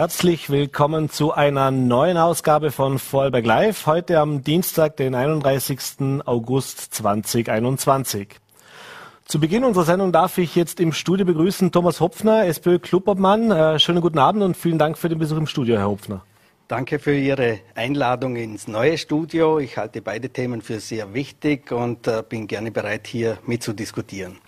Herzlich willkommen zu einer neuen Ausgabe von Vorarlberg Live, heute am Dienstag, den 31. August 2021. Zu Beginn unserer Sendung darf ich jetzt im Studio begrüßen Thomas Hopfner, SPÖ-Clubobmann. Äh, schönen guten Abend und vielen Dank für den Besuch im Studio, Herr Hopfner. Danke für Ihre Einladung ins neue Studio. Ich halte beide Themen für sehr wichtig und äh, bin gerne bereit, hier mitzudiskutieren.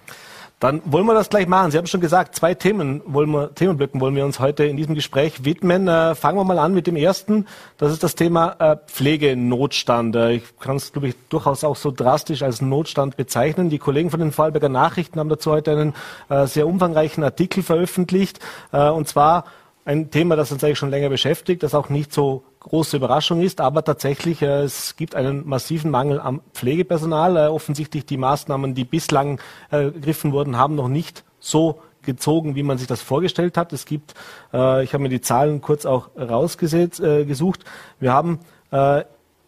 Dann wollen wir das gleich machen. Sie haben schon gesagt, zwei Themen wollen wir, Themenblöcken wollen wir uns heute in diesem Gespräch widmen. Äh, fangen wir mal an mit dem ersten. Das ist das Thema äh, Pflegenotstand. Äh, ich kann es, glaube ich, durchaus auch so drastisch als Notstand bezeichnen. Die Kollegen von den Vorarlberger Nachrichten haben dazu heute einen äh, sehr umfangreichen Artikel veröffentlicht. Äh, und zwar ein Thema, das uns eigentlich schon länger beschäftigt, das auch nicht so große Überraschung ist, aber tatsächlich, äh, es gibt einen massiven Mangel am Pflegepersonal. Äh, offensichtlich die Maßnahmen, die bislang äh, ergriffen wurden, haben noch nicht so gezogen, wie man sich das vorgestellt hat. Es gibt, äh, ich habe mir die Zahlen kurz auch rausgesucht, äh, wir haben äh,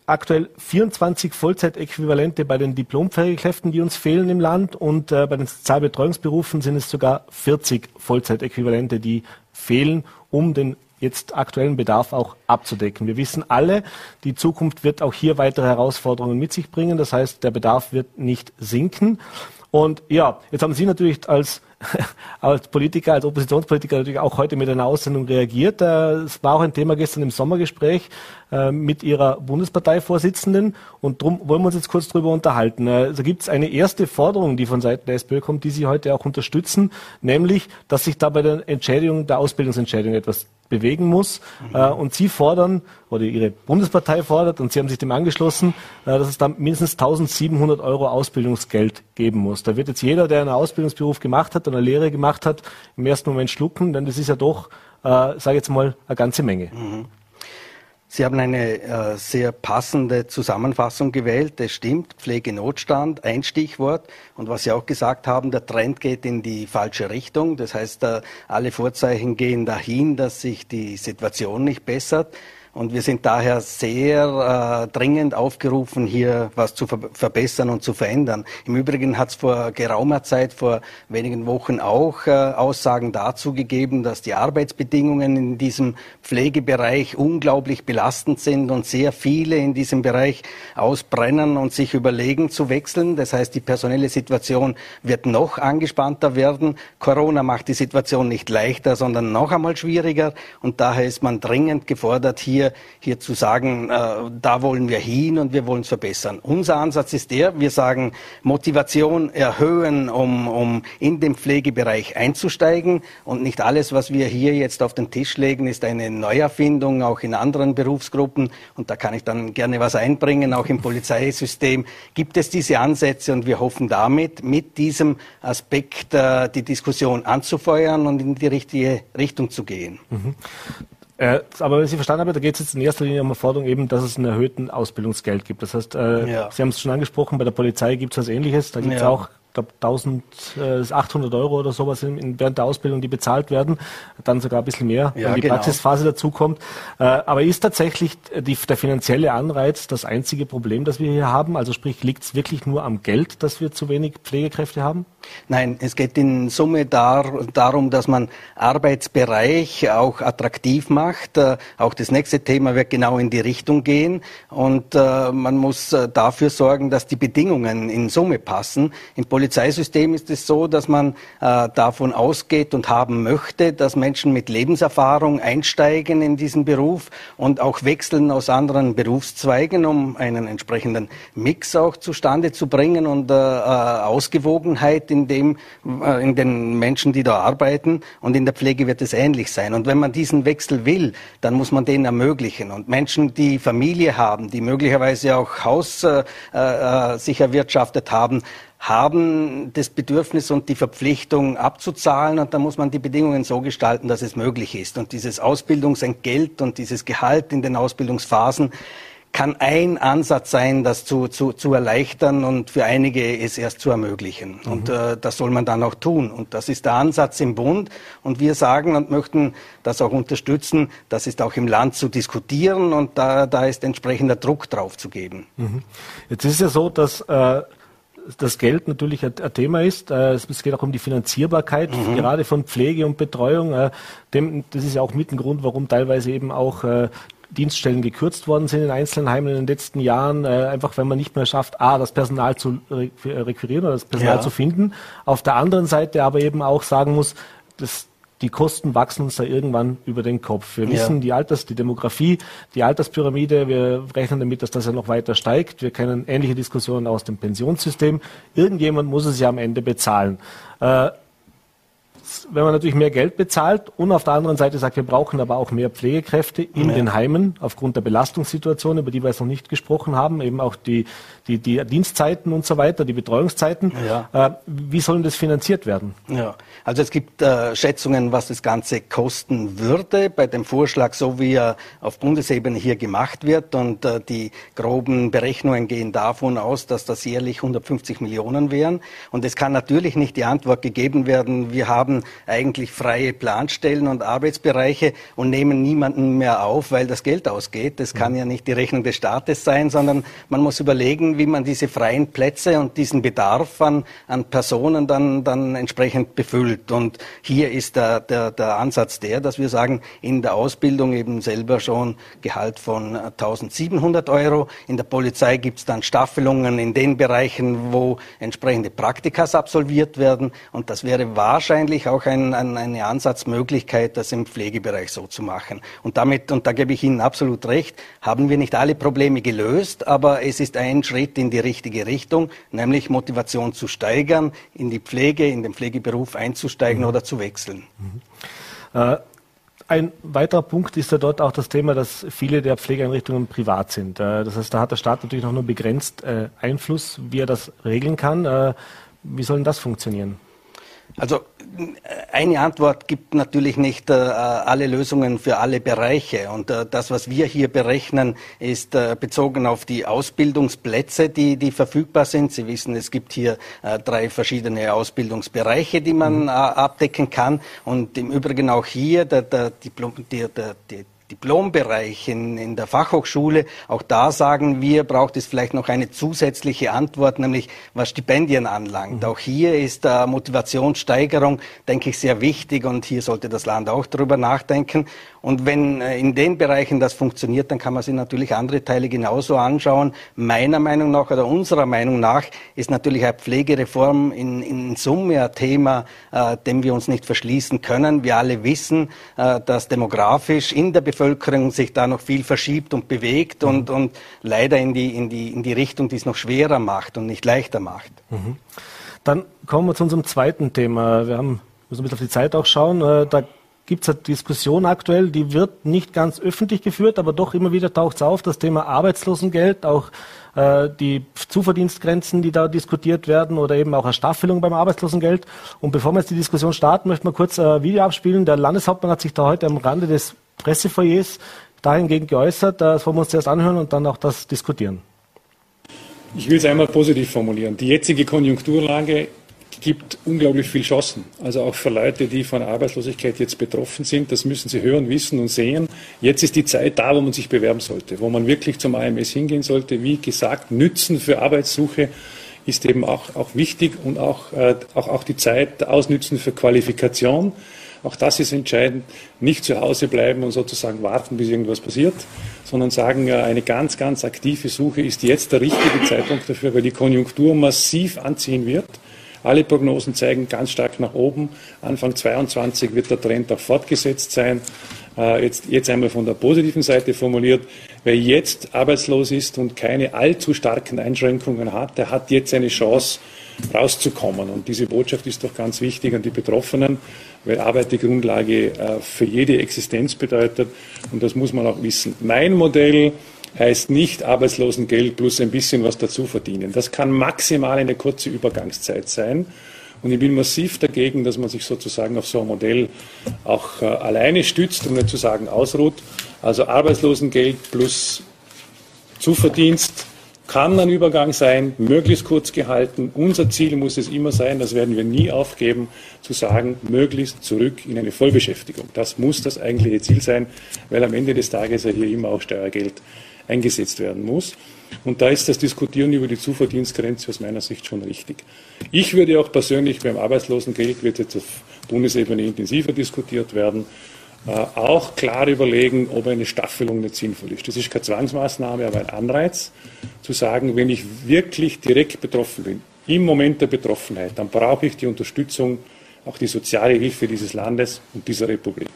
aktuell 24 Vollzeitäquivalente bei den Diplompflegekräften, die uns fehlen im Land und äh, bei den Sozialbetreuungsberufen sind es sogar 40 Vollzeitäquivalente, die fehlen, um den jetzt aktuellen Bedarf auch abzudecken. Wir wissen alle, die Zukunft wird auch hier weitere Herausforderungen mit sich bringen. Das heißt, der Bedarf wird nicht sinken. Und ja, jetzt haben Sie natürlich als, als Politiker, als Oppositionspolitiker natürlich auch heute mit einer Aussendung reagiert. Äh, es war auch ein Thema gestern im Sommergespräch äh, mit Ihrer Bundesparteivorsitzenden und darum wollen wir uns jetzt kurz darüber unterhalten. Äh, also gibt es eine erste Forderung, die von Seiten der SPÖ kommt, die Sie heute auch unterstützen, nämlich, dass sich da bei der Entschädigung, der Ausbildungsentschädigung etwas bewegen muss. Mhm. Äh, und Sie fordern, oder Ihre Bundespartei fordert, und Sie haben sich dem angeschlossen, äh, dass es dann mindestens 1700 Euro Ausbildungsgeld geben muss. Da wird jetzt jeder, der einen Ausbildungsberuf gemacht hat eine Lehre gemacht hat, im ersten Moment schlucken, denn das ist ja doch, äh, sage ich jetzt mal, eine ganze Menge. Mhm. Sie haben eine äh, sehr passende Zusammenfassung gewählt. Es stimmt, Pflegenotstand, ein Stichwort. Und was Sie auch gesagt haben, der Trend geht in die falsche Richtung. Das heißt, äh, alle Vorzeichen gehen dahin, dass sich die Situation nicht bessert. Und wir sind daher sehr äh, dringend aufgerufen, hier was zu ver verbessern und zu verändern. Im Übrigen hat es vor geraumer Zeit, vor wenigen Wochen auch äh, Aussagen dazu gegeben, dass die Arbeitsbedingungen in diesem Pflegebereich unglaublich belastend sind und sehr viele in diesem Bereich ausbrennen und sich überlegen zu wechseln. Das heißt, die personelle Situation wird noch angespannter werden. Corona macht die Situation nicht leichter, sondern noch einmal schwieriger. Und daher ist man dringend gefordert, hier hier, hier zu sagen, äh, da wollen wir hin und wir wollen es verbessern. Unser Ansatz ist der, wir sagen, Motivation erhöhen, um, um in den Pflegebereich einzusteigen und nicht alles, was wir hier jetzt auf den Tisch legen, ist eine Neuerfindung, auch in anderen Berufsgruppen und da kann ich dann gerne was einbringen, auch im Polizeisystem gibt es diese Ansätze und wir hoffen damit, mit diesem Aspekt äh, die Diskussion anzufeuern und in die richtige Richtung zu gehen. Mhm. Äh, aber wenn ich Sie verstanden habe, da geht es jetzt in erster Linie um eine Forderung eben, dass es einen erhöhten Ausbildungsgeld gibt. Das heißt, äh, ja. Sie haben es schon angesprochen, bei der Polizei gibt es was Ähnliches. Da gibt es ja. auch glaube 1800 Euro oder sowas in, während der Ausbildung, die bezahlt werden, dann sogar ein bisschen mehr, ja, wenn die genau. Praxisphase dazukommt. Äh, aber ist tatsächlich die, der finanzielle Anreiz das einzige Problem, das wir hier haben? Also sprich, liegt es wirklich nur am Geld, dass wir zu wenig Pflegekräfte haben? Nein, es geht in Summe dar, darum, dass man Arbeitsbereich auch attraktiv macht. Äh, auch das nächste Thema wird genau in die Richtung gehen. Und äh, man muss äh, dafür sorgen, dass die Bedingungen in Summe passen. Im Polizeisystem ist es so, dass man äh, davon ausgeht und haben möchte, dass Menschen mit Lebenserfahrung einsteigen in diesen Beruf und auch wechseln aus anderen Berufszweigen, um einen entsprechenden Mix auch zustande zu bringen und äh, äh Ausgewogenheit in dem, äh, in den Menschen, die da arbeiten. Und in der Pflege wird es ähnlich sein. Und wenn man diesen Wechsel will, dann muss man den ermöglichen. Und Menschen, die Familie haben, die möglicherweise auch Haus äh, äh, sich erwirtschaftet haben, haben das Bedürfnis und die Verpflichtung abzuzahlen und da muss man die Bedingungen so gestalten, dass es möglich ist. Und dieses Ausbildungsentgelt und dieses Gehalt in den Ausbildungsphasen kann ein Ansatz sein, das zu, zu, zu erleichtern und für einige es erst zu ermöglichen. Mhm. Und äh, das soll man dann auch tun. Und das ist der Ansatz im Bund. Und wir sagen und möchten das auch unterstützen, das ist auch im Land zu diskutieren und da, da ist entsprechender Druck drauf zu geben. Mhm. Jetzt ist ja so, dass äh das Geld natürlich ein, ein Thema ist. Äh, es geht auch um die Finanzierbarkeit, mhm. gerade von Pflege und Betreuung. Äh, dem, das ist ja auch mit ein Grund, warum teilweise eben auch äh, Dienststellen gekürzt worden sind in einzelnen Heimen in den letzten Jahren, äh, einfach wenn man nicht mehr schafft, a, das Personal zu requirieren oder das Personal ja. zu finden. Auf der anderen Seite aber eben auch sagen muss, dass die Kosten wachsen uns da irgendwann über den Kopf. Wir wissen, ja. die Alters, die Demografie, die Alterspyramide, wir rechnen damit, dass das ja noch weiter steigt. Wir kennen ähnliche Diskussionen aus dem Pensionssystem. Irgendjemand muss es ja am Ende bezahlen. Äh, wenn man natürlich mehr Geld bezahlt und auf der anderen Seite sagt, wir brauchen aber auch mehr Pflegekräfte in ja. den Heimen aufgrund der Belastungssituation, über die wir jetzt noch nicht gesprochen haben, eben auch die, die, die Dienstzeiten und so weiter, die Betreuungszeiten. Ja. Äh, wie sollen das finanziert werden? Ja, also es gibt äh, Schätzungen, was das Ganze kosten würde bei dem Vorschlag, so wie er auf Bundesebene hier gemacht wird. Und äh, die groben Berechnungen gehen davon aus, dass das jährlich 150 Millionen wären. Und es kann natürlich nicht die Antwort gegeben werden, wir haben eigentlich freie Planstellen und Arbeitsbereiche und nehmen niemanden mehr auf, weil das Geld ausgeht. Das kann ja nicht die Rechnung des Staates sein, sondern man muss überlegen, wie man diese freien Plätze und diesen Bedarf an, an Personen dann, dann entsprechend befüllt. Und hier ist der, der, der Ansatz der, dass wir sagen, in der Ausbildung eben selber schon Gehalt von 1700 Euro. In der Polizei gibt es dann Staffelungen in den Bereichen, wo entsprechende Praktikas absolviert werden. Und das wäre wahrscheinlich auch ein, ein, eine Ansatzmöglichkeit, das im Pflegebereich so zu machen. Und damit, und da gebe ich Ihnen absolut recht, haben wir nicht alle Probleme gelöst, aber es ist ein Schritt in die richtige Richtung, nämlich Motivation zu steigern, in die Pflege, in den Pflegeberuf einzusteigen mhm. oder zu wechseln. Mhm. Äh, ein weiterer Punkt ist ja dort auch das Thema, dass viele der Pflegeeinrichtungen privat sind. Äh, das heißt, da hat der Staat natürlich noch nur begrenzt äh, Einfluss, wie er das regeln kann. Äh, wie soll denn das funktionieren? Also eine Antwort gibt natürlich nicht äh, alle Lösungen für alle Bereiche. Und äh, das, was wir hier berechnen, ist äh, bezogen auf die Ausbildungsplätze, die, die verfügbar sind. Sie wissen, es gibt hier äh, drei verschiedene Ausbildungsbereiche, die man mhm. Äh, abdecken kann. Und im Übrigen auch hier der, der, Diplom, der, der, Diplombereich in, in der Fachhochschule. Auch da sagen wir, braucht es vielleicht noch eine zusätzliche Antwort, nämlich was Stipendien anlangt. Mhm. Auch hier ist äh, Motivationssteigerung, denke ich, sehr wichtig und hier sollte das Land auch darüber nachdenken. Und wenn äh, in den Bereichen das funktioniert, dann kann man sich natürlich andere Teile genauso anschauen. Meiner Meinung nach oder unserer Meinung nach ist natürlich eine Pflegereform in, in Summe ein Thema, äh, dem wir uns nicht verschließen können. Wir alle wissen, äh, dass demografisch in der Bevölkerung sich da noch viel verschiebt und bewegt mhm. und, und leider in die, in, die, in die Richtung, die es noch schwerer macht und nicht leichter macht. Mhm. Dann kommen wir zu unserem zweiten Thema. Wir haben, müssen ein bisschen auf die Zeit auch schauen. Äh, da gibt es eine Diskussion aktuell, die wird nicht ganz öffentlich geführt, aber doch immer wieder taucht es auf, das Thema Arbeitslosengeld, auch äh, die Zuverdienstgrenzen, die da diskutiert werden oder eben auch eine Staffelung beim Arbeitslosengeld. Und bevor wir jetzt die Diskussion starten, möchten wir kurz ein Video abspielen. Der Landeshauptmann hat sich da heute am Rande des Pressefoyers dahingegen geäußert. Das wollen wir uns zuerst anhören und dann auch das diskutieren. Ich will es einmal positiv formulieren. Die jetzige Konjunkturlage gibt unglaublich viel Chancen. Also auch für Leute, die von Arbeitslosigkeit jetzt betroffen sind. Das müssen sie hören, wissen und sehen. Jetzt ist die Zeit da, wo man sich bewerben sollte, wo man wirklich zum AMS hingehen sollte. Wie gesagt, Nützen für Arbeitssuche ist eben auch, auch wichtig und auch, äh, auch, auch die Zeit ausnützen für Qualifikation. Auch das ist entscheidend. Nicht zu Hause bleiben und sozusagen warten, bis irgendwas passiert, sondern sagen, äh, eine ganz, ganz aktive Suche ist jetzt der richtige Zeitpunkt dafür, weil die Konjunktur massiv anziehen wird. Alle Prognosen zeigen ganz stark nach oben. Anfang 22 wird der Trend auch fortgesetzt sein. Äh, jetzt, jetzt einmal von der positiven Seite formuliert. Wer jetzt arbeitslos ist und keine allzu starken Einschränkungen hat, der hat jetzt eine Chance, rauszukommen. Und diese Botschaft ist doch ganz wichtig an die Betroffenen, weil Arbeit die Grundlage äh, für jede Existenz bedeutet. Und das muss man auch wissen. Mein Modell heißt nicht Arbeitslosengeld plus ein bisschen was dazu verdienen. Das kann maximal eine kurze Übergangszeit sein. Und ich bin massiv dagegen, dass man sich sozusagen auf so ein Modell auch äh, alleine stützt, um nicht zu sagen ausruht. Also Arbeitslosengeld plus Zuverdienst kann ein Übergang sein, möglichst kurz gehalten. Unser Ziel muss es immer sein, das werden wir nie aufgeben, zu sagen, möglichst zurück in eine Vollbeschäftigung. Das muss das eigentliche Ziel sein, weil am Ende des Tages ja hier immer auch Steuergeld eingesetzt werden muss. Und da ist das Diskutieren über die Zuverdienstgrenze aus meiner Sicht schon richtig. Ich würde auch persönlich beim Arbeitslosengeld, wird jetzt auf Bundesebene intensiver diskutiert werden, äh, auch klar überlegen, ob eine Staffelung nicht sinnvoll ist. Das ist keine Zwangsmaßnahme, aber ein Anreiz, zu sagen, wenn ich wirklich direkt betroffen bin, im Moment der Betroffenheit, dann brauche ich die Unterstützung, auch die soziale Hilfe dieses Landes und dieser Republik.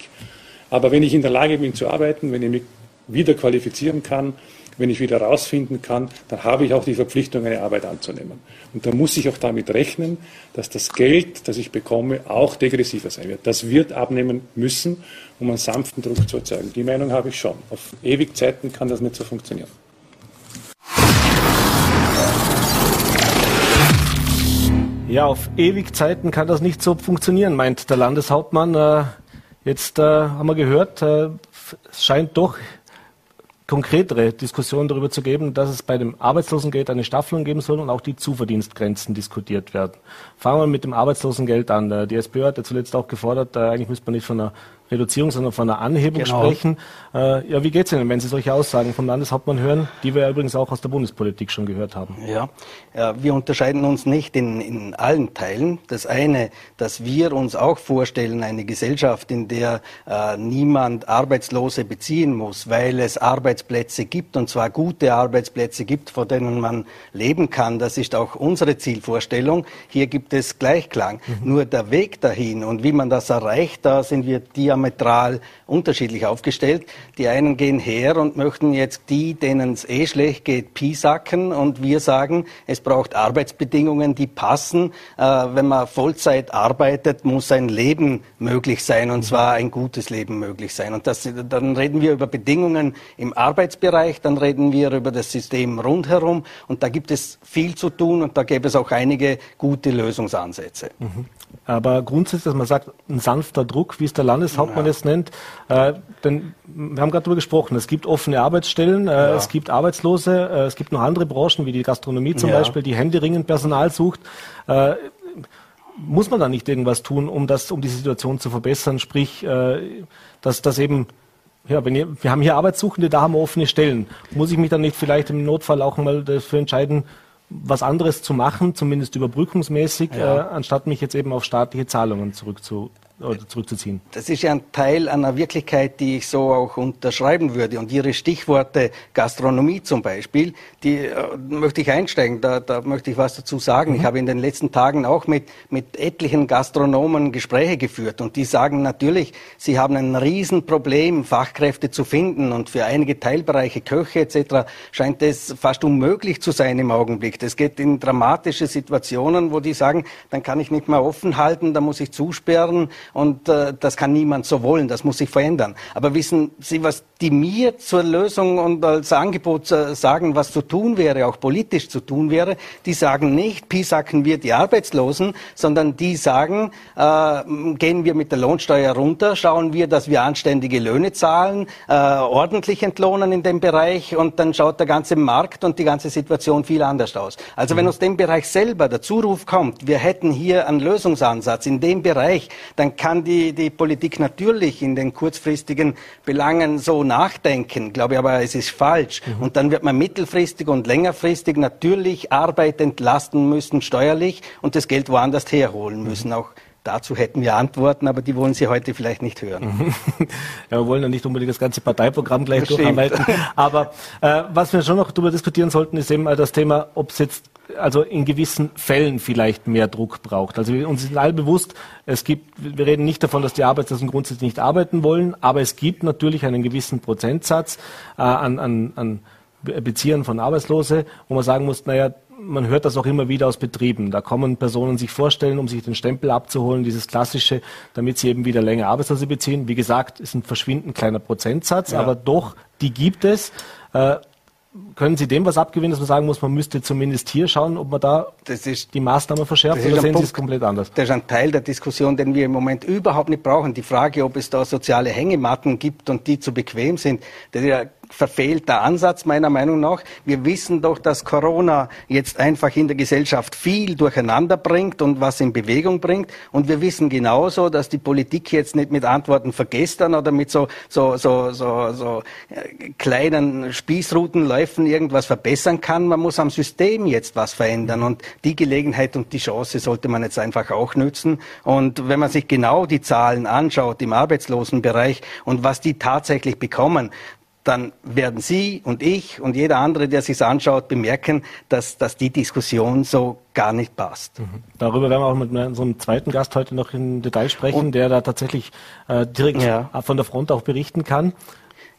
Aber wenn ich in der Lage bin zu arbeiten, wenn ich mich wieder qualifizieren kann, wenn ich wieder herausfinden kann, dann habe ich auch die Verpflichtung, eine Arbeit anzunehmen. Und da muss ich auch damit rechnen, dass das Geld, das ich bekomme, auch degressiver sein wird. Das wird abnehmen müssen, um einen sanften Druck zu erzeugen. Die Meinung habe ich schon. Auf ewig Zeiten kann das nicht so funktionieren. Ja, auf ewig Zeiten kann das nicht so funktionieren, meint der Landeshauptmann. Äh, jetzt äh, haben wir gehört, äh, es scheint doch konkretere Diskussionen darüber zu geben, dass es bei dem Arbeitslosengeld eine Staffelung geben soll und auch die Zuverdienstgrenzen diskutiert werden. Fangen wir mit dem Arbeitslosengeld an. Äh, die SPÖ hat ja zuletzt auch gefordert, äh, eigentlich müsste man nicht von einer Reduzierung, sondern von einer Anhebung genau. sprechen. Äh, ja, wie geht es Ihnen, wenn Sie solche Aussagen vom Landeshauptmann hören, die wir ja übrigens auch aus der Bundespolitik schon gehört haben? Ja, ja wir unterscheiden uns nicht in, in allen Teilen. Das eine, dass wir uns auch vorstellen, eine Gesellschaft, in der äh, niemand Arbeitslose beziehen muss, weil es Arbeitsplätze gibt, und zwar gute Arbeitsplätze gibt, vor denen man leben kann. Das ist auch unsere Zielvorstellung. Hier gibt es Gleichklang. Mhm. Nur der Weg dahin und wie man das erreicht, da sind wir diametral diametral unterschiedlich aufgestellt. Die einen gehen her und möchten jetzt die, denen es eh schlecht geht, piesacken und wir sagen, es braucht Arbeitsbedingungen, die passen. Äh, wenn man Vollzeit arbeitet, muss ein Leben möglich sein und zwar ein gutes Leben möglich sein. Und das, dann reden wir über Bedingungen im Arbeitsbereich, dann reden wir über das System rundherum und da gibt es viel zu tun und da gäbe es auch einige gute Lösungsansätze. Mhm. Aber grundsätzlich, dass man sagt, ein sanfter Druck, wie es der Landeshauptmann ja. es nennt, äh, denn wir haben gerade darüber gesprochen, es gibt offene Arbeitsstellen, äh, es gibt Arbeitslose, äh, es gibt noch andere Branchen, wie die Gastronomie zum. Beispiel, die händeringend Personal sucht. Äh, muss man da nicht irgendwas tun, um das, um die Situation zu verbessern? Sprich, äh, dass das eben ja, wenn ihr, wir haben hier Arbeitssuchende, da haben wir offene Stellen. Muss ich mich dann nicht vielleicht im Notfall auch mal dafür entscheiden, was anderes zu machen, zumindest überbrückungsmäßig, ja. äh, anstatt mich jetzt eben auf staatliche Zahlungen zurückzu, oder zurückzuziehen. Das ist ja ein Teil einer Wirklichkeit, die ich so auch unterschreiben würde. Und Ihre Stichworte Gastronomie zum Beispiel, die äh, möchte ich einsteigen. Da, da möchte ich was dazu sagen. Mhm. Ich habe in den letzten Tagen auch mit, mit etlichen Gastronomen Gespräche geführt. Und die sagen natürlich, sie haben ein Riesenproblem, Fachkräfte zu finden. Und für einige Teilbereiche, Köche etc., scheint es fast unmöglich zu sein im Augenblick. Das geht in dramatische Situationen, wo die sagen, dann kann ich nicht mehr offen halten, da muss ich zusperren und äh, das kann niemand so wollen, das muss sich verändern. Aber wissen Sie, was die mir zur Lösung und als Angebot äh, sagen, was zu tun wäre, auch politisch zu tun wäre? Die sagen nicht, pisacken wir die Arbeitslosen, sondern die sagen, äh, gehen wir mit der Lohnsteuer runter, schauen wir, dass wir anständige Löhne zahlen, äh, ordentlich entlohnen in dem Bereich und dann schaut der ganze Markt und die ganze Situation viel anders aus. Also wenn mhm. aus dem Bereich selber der Zuruf kommt, wir hätten hier einen Lösungsansatz in dem Bereich, dann kann die, die Politik natürlich in den kurzfristigen Belangen so nachdenken, glaube ich, aber es ist falsch. Mhm. Und dann wird man mittelfristig und längerfristig natürlich Arbeit entlasten müssen, steuerlich, und das Geld woanders herholen müssen. Mhm. Auch Dazu hätten wir Antworten, aber die wollen Sie heute vielleicht nicht hören. ja, wir wollen ja nicht unbedingt das ganze Parteiprogramm gleich das durcharbeiten. Aber äh, was wir schon noch darüber diskutieren sollten, ist eben das Thema, ob es jetzt also in gewissen Fällen vielleicht mehr Druck braucht. Also wir, uns ist all bewusst, es gibt, wir reden nicht davon, dass die Arbeitslosen grundsätzlich nicht arbeiten wollen, aber es gibt natürlich einen gewissen Prozentsatz äh, an, an, an Beziehern von Arbeitslose, wo man sagen muss, naja, man hört das auch immer wieder aus Betrieben. Da kommen Personen sich vorstellen, um sich den Stempel abzuholen, dieses klassische, damit sie eben wieder länger Arbeitslose beziehen. Wie gesagt, ist ein verschwindend kleiner Prozentsatz, ja. aber doch, die gibt es. Äh, können Sie dem was abgewinnen, dass man sagen muss, man müsste zumindest hier schauen, ob man da ist, die Maßnahme verschärft oder sehen Punkt, Sie es komplett anders? Das ist ein Teil der Diskussion, den wir im Moment überhaupt nicht brauchen. Die Frage, ob es da soziale Hängematten gibt und die zu bequem sind, das ist ja verfehlter Ansatz meiner Meinung nach. Wir wissen doch, dass Corona jetzt einfach in der Gesellschaft viel durcheinander bringt und was in Bewegung bringt. Und wir wissen genauso, dass die Politik jetzt nicht mit Antworten vergestern oder mit so, so, so, so, so äh, kleinen Spießrutenläufen irgendwas verbessern kann. Man muss am System jetzt was verändern. Und die Gelegenheit und die Chance sollte man jetzt einfach auch nützen. Und wenn man sich genau die Zahlen anschaut im Arbeitslosenbereich und was die tatsächlich bekommen, dann werden Sie und ich und jeder andere, der sich anschaut, bemerken, dass, dass die Diskussion so gar nicht passt. Mhm. Darüber werden wir auch mit unserem zweiten Gast heute noch in Detail sprechen, und, der da tatsächlich äh, direkt ja. von der Front auch berichten kann.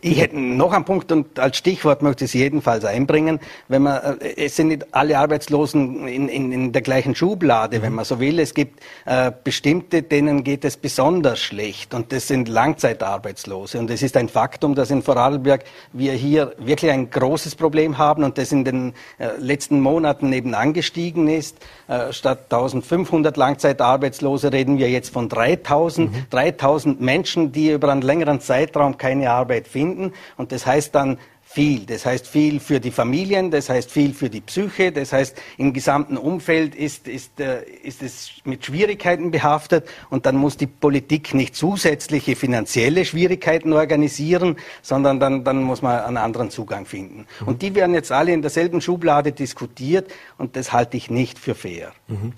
Ich hätte noch einen Punkt und als Stichwort möchte ich es jedenfalls einbringen. Wenn man, äh, es sind nicht alle Arbeitslosen in, in, in der gleichen Schublade, mhm. wenn man so will. Es gibt äh, bestimmte, denen geht es besonders schlecht und das sind Langzeitarbeitslose. Und es ist ein Faktum, dass in Vorarlberg wir hier wirklich ein großes Problem haben und das in den äh, letzten Monaten eben angestiegen ist. Äh, statt 1500 Langzeitarbeitslose reden wir jetzt von 3000. Mhm. 3000 Menschen, die über einen längeren Zeitraum keine Arbeit finden finden. Und das heißt dann viel. Das heißt viel für die Familien, das heißt viel für die Psyche, das heißt im gesamten Umfeld ist, ist, äh, ist es mit Schwierigkeiten behaftet und dann muss die Politik nicht zusätzliche finanzielle Schwierigkeiten organisieren, sondern dann, dann muss man einen anderen Zugang finden. Mhm. Und die werden jetzt alle in derselben Schublade diskutiert und das halte ich nicht für fair. Mhm.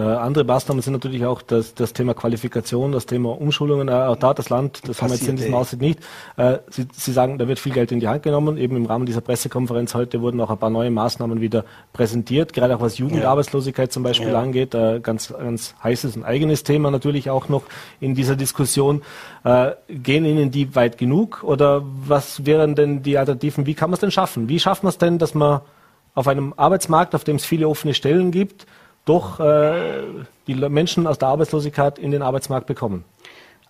Äh, andere Maßnahmen sind natürlich auch das, das Thema Qualifikation, das Thema Umschulungen. Äh, auch da das Land, das Passiert, haben wir jetzt in diesem Aussitz nicht. Äh, Sie, Sie sagen, da wird viel Geld in die Hand genommen. Eben im Rahmen dieser Pressekonferenz heute wurden auch ein paar neue Maßnahmen wieder präsentiert, gerade auch was Jugendarbeitslosigkeit ja. zum Beispiel ja. angeht. Äh, ganz, ganz heißes und eigenes Thema natürlich auch noch in dieser Diskussion. Äh, gehen Ihnen die weit genug oder was wären denn die Alternativen? Wie kann man es denn schaffen? Wie schafft man es denn, dass man auf einem Arbeitsmarkt, auf dem es viele offene Stellen gibt, doch äh, die Menschen aus der Arbeitslosigkeit in den Arbeitsmarkt bekommen.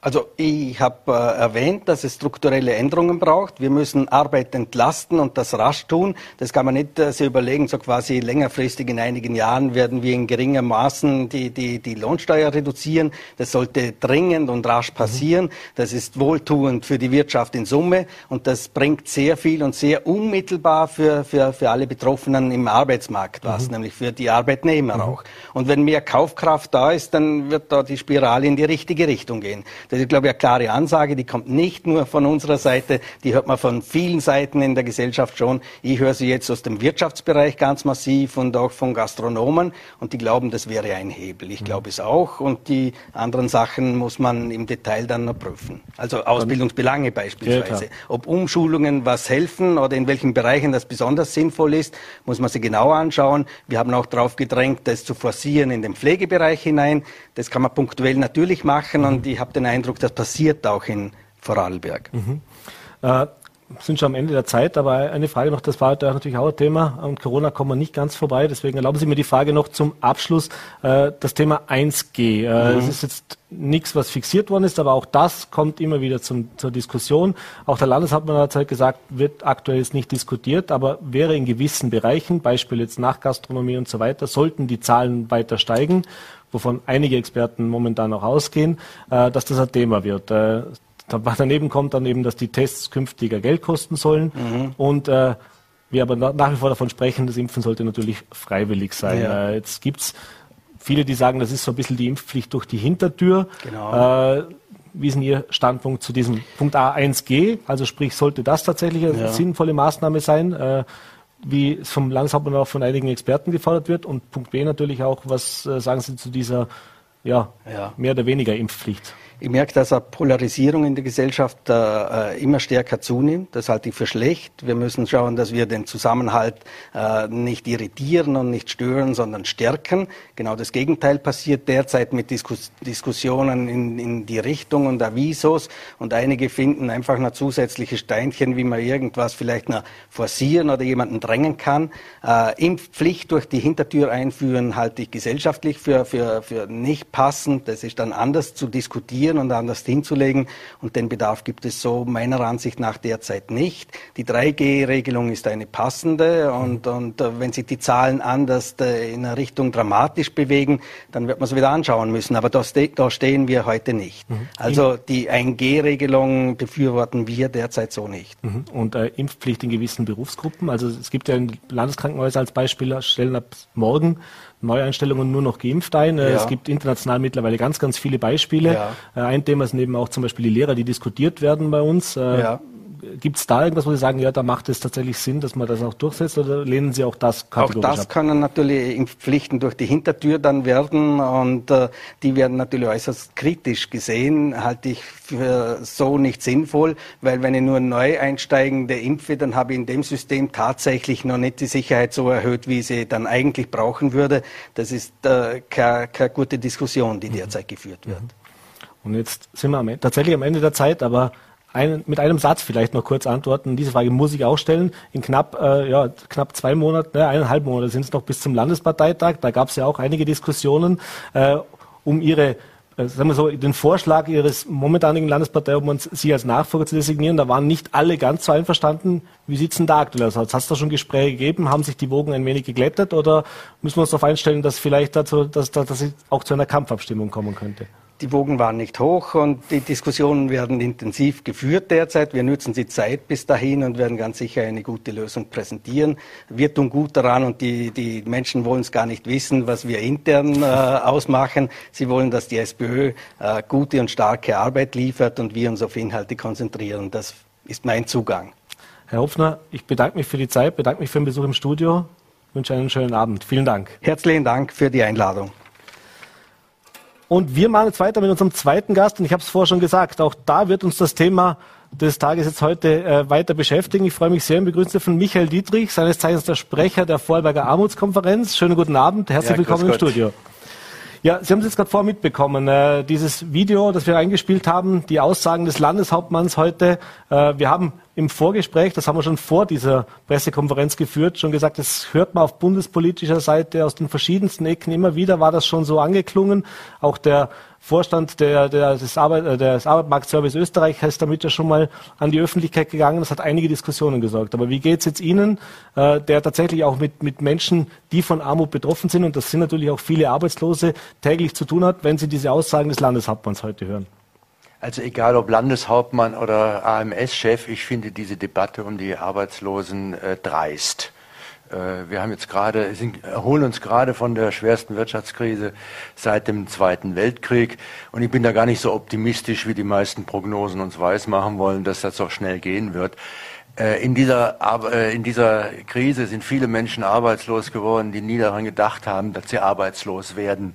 Also ich habe äh, erwähnt, dass es strukturelle Änderungen braucht. Wir müssen Arbeit entlasten und das rasch tun. Das kann man nicht äh, sich überlegen, so quasi längerfristig in einigen Jahren werden wir in geringer Maßen die, die, die Lohnsteuer reduzieren. Das sollte dringend und rasch passieren. Mhm. Das ist wohltuend für die Wirtschaft in Summe und das bringt sehr viel und sehr unmittelbar für, für, für alle Betroffenen im Arbeitsmarkt was, mhm. nämlich für die Arbeitnehmer mhm. auch. Und wenn mehr Kaufkraft da ist, dann wird da die Spirale in die richtige Richtung gehen. Das ist, glaube ich, eine klare Ansage, die kommt nicht nur von unserer Seite, die hört man von vielen Seiten in der Gesellschaft schon. Ich höre sie jetzt aus dem Wirtschaftsbereich ganz massiv und auch von Gastronomen und die glauben, das wäre ein Hebel. Ich glaube es auch und die anderen Sachen muss man im Detail dann noch prüfen. Also Ausbildungsbelange beispielsweise. Ja, Ob Umschulungen was helfen oder in welchen Bereichen das besonders sinnvoll ist, muss man sich genau anschauen. Wir haben auch darauf gedrängt, das zu forcieren in den Pflegebereich hinein. Das kann man punktuell natürlich machen und ich habe den Eindruck, das passiert auch in Vorarlberg. Mhm. Äh, sind schon am Ende der Zeit, aber eine Frage noch, das war heute natürlich auch ein Thema und Corona kommen wir nicht ganz vorbei, deswegen erlauben Sie mir die Frage noch zum Abschluss, äh, das Thema 1G. Äh, mhm. Es ist jetzt nichts, was fixiert worden ist, aber auch das kommt immer wieder zum, zur Diskussion. Auch der Landeshauptmann hat halt gesagt, wird aktuell jetzt nicht diskutiert, aber wäre in gewissen Bereichen, Beispiel jetzt Nachgastronomie und so weiter, sollten die Zahlen weiter steigen, wovon einige Experten momentan auch ausgehen, äh, dass das ein Thema wird. Äh, daneben kommt dann eben, dass die Tests künftiger Geld kosten sollen mhm. und äh, wir aber nach wie vor davon sprechen, das Impfen sollte natürlich freiwillig sein. Ja. Jetzt gibt's viele, die sagen, das ist so ein bisschen die Impfpflicht durch die Hintertür. Genau. Wie ist denn Ihr Standpunkt zu diesem Punkt A1G? Also sprich, sollte das tatsächlich eine ja. sinnvolle Maßnahme sein? Wie es vom Landeshauptmann auch von einigen Experten gefordert wird. Und Punkt B natürlich auch, was äh, sagen Sie zu dieser ja, ja. mehr oder weniger Impfpflicht? Ich merke, dass eine Polarisierung in der Gesellschaft äh, immer stärker zunimmt. Das halte ich für schlecht. Wir müssen schauen, dass wir den Zusammenhalt äh, nicht irritieren und nicht stören, sondern stärken. Genau das Gegenteil passiert derzeit mit Diskus Diskussionen in, in die Richtung und Avisos. Und einige finden einfach noch zusätzliche Steinchen, wie man irgendwas vielleicht noch forcieren oder jemanden drängen kann. Äh, Impfpflicht durch die Hintertür einführen halte ich gesellschaftlich für, für, für nicht passend. Das ist dann anders zu diskutieren reduzieren und anders hinzulegen. Und den Bedarf gibt es so meiner Ansicht nach derzeit nicht. Die 3G-Regelung ist eine passende und, und äh, wenn sich die Zahlen anders äh, in eine Richtung dramatisch bewegen, dann wird man es wieder anschauen müssen. Aber da, ste da stehen wir heute nicht. Mhm. Also die 1G-Regelung befürworten wir derzeit so nicht. Mhm. Und äh, Impfpflicht in gewissen Berufsgruppen. Also es gibt ja in Landeskrankenhäusern als Beispiel, stellen ab morgen Neueinstellungen nur noch geimpft ein. Äh, ja. Es gibt international mittlerweile ganz, ganz viele Beispiele. Ja. Äh, ein Thema sind eben auch zum Beispiel die Lehrer, die diskutiert werden bei uns. Äh, ja. Gibt es da irgendwas, wo Sie sagen, ja, da macht es tatsächlich Sinn, dass man das auch durchsetzt oder lehnen Sie auch das kategorisch Auch das ab? können natürlich Impfpflichten durch die Hintertür dann werden und äh, die werden natürlich äußerst kritisch gesehen, halte ich für so nicht sinnvoll, weil wenn ich nur neu einsteigende impfe, dann habe ich in dem System tatsächlich noch nicht die Sicherheit so erhöht, wie sie dann eigentlich brauchen würde. Das ist äh, keine, keine gute Diskussion, die mhm. derzeit geführt wird. Und jetzt sind wir am, tatsächlich am Ende der Zeit, aber ein, mit einem Satz vielleicht noch kurz antworten. Diese Frage muss ich auch stellen. In knapp, äh, ja, knapp zwei Monaten, äh, eineinhalb Monate sind es noch bis zum Landesparteitag. Da gab es ja auch einige Diskussionen äh, um Ihre äh, sagen wir so, den Vorschlag Ihres momentanigen Landespartei, ob man Sie als Nachfolger zu designieren, da waren nicht alle ganz so einverstanden. Wie sieht es denn da aktuell aus? Hat es da schon Gespräche gegeben? Haben sich die Wogen ein wenig geglättet oder müssen wir uns darauf einstellen, dass vielleicht dazu, dass, dass es auch zu einer Kampfabstimmung kommen könnte? Die Wogen waren nicht hoch und die Diskussionen werden intensiv geführt derzeit. Wir nutzen die Zeit bis dahin und werden ganz sicher eine gute Lösung präsentieren. Wir tun gut daran und die, die Menschen wollen es gar nicht wissen, was wir intern äh, ausmachen. Sie wollen, dass die SPÖ äh, gute und starke Arbeit liefert und wir uns auf Inhalte konzentrieren. Das ist mein Zugang. Herr Hofner, ich bedanke mich für die Zeit, bedanke mich für den Besuch im Studio, wünsche einen schönen Abend. Vielen Dank. Herzlichen Dank für die Einladung. Und wir machen jetzt weiter mit unserem zweiten Gast. Und ich habe es vorher schon gesagt, auch da wird uns das Thema des Tages jetzt heute äh, weiter beschäftigen. Ich freue mich sehr im Begrüßen von Michael Dietrich, seines Zeichens der Sprecher der Vorarlberger Armutskonferenz. Schönen guten Abend, herzlich ja, willkommen im Studio. Ja, Sie haben es jetzt gerade vor mitbekommen, äh, dieses Video, das wir eingespielt haben, die Aussagen des Landeshauptmanns heute. Äh, wir haben im Vorgespräch, das haben wir schon vor dieser Pressekonferenz geführt, schon gesagt, das hört man auf bundespolitischer Seite aus den verschiedensten Ecken immer wieder, war das schon so angeklungen. Auch der Vorstand der, der, des, Arbeit, äh, des Arbeitsmarktservice Österreich ist damit ja schon mal an die Öffentlichkeit gegangen. Das hat einige Diskussionen gesorgt. Aber wie geht es jetzt Ihnen, äh, der tatsächlich auch mit, mit Menschen, die von Armut betroffen sind, und das sind natürlich auch viele Arbeitslose, täglich zu tun hat, wenn Sie diese Aussagen des Landeshauptmanns heute hören? Also egal ob Landeshauptmann oder AMS-Chef, ich finde diese Debatte um die Arbeitslosen äh, dreist. Äh, wir haben jetzt gerade, erholen uns gerade von der schwersten Wirtschaftskrise seit dem Zweiten Weltkrieg. Und ich bin da gar nicht so optimistisch, wie die meisten Prognosen uns weismachen wollen, dass das auch schnell gehen wird. Äh, in dieser, äh, in dieser Krise sind viele Menschen arbeitslos geworden, die nie daran gedacht haben, dass sie arbeitslos werden.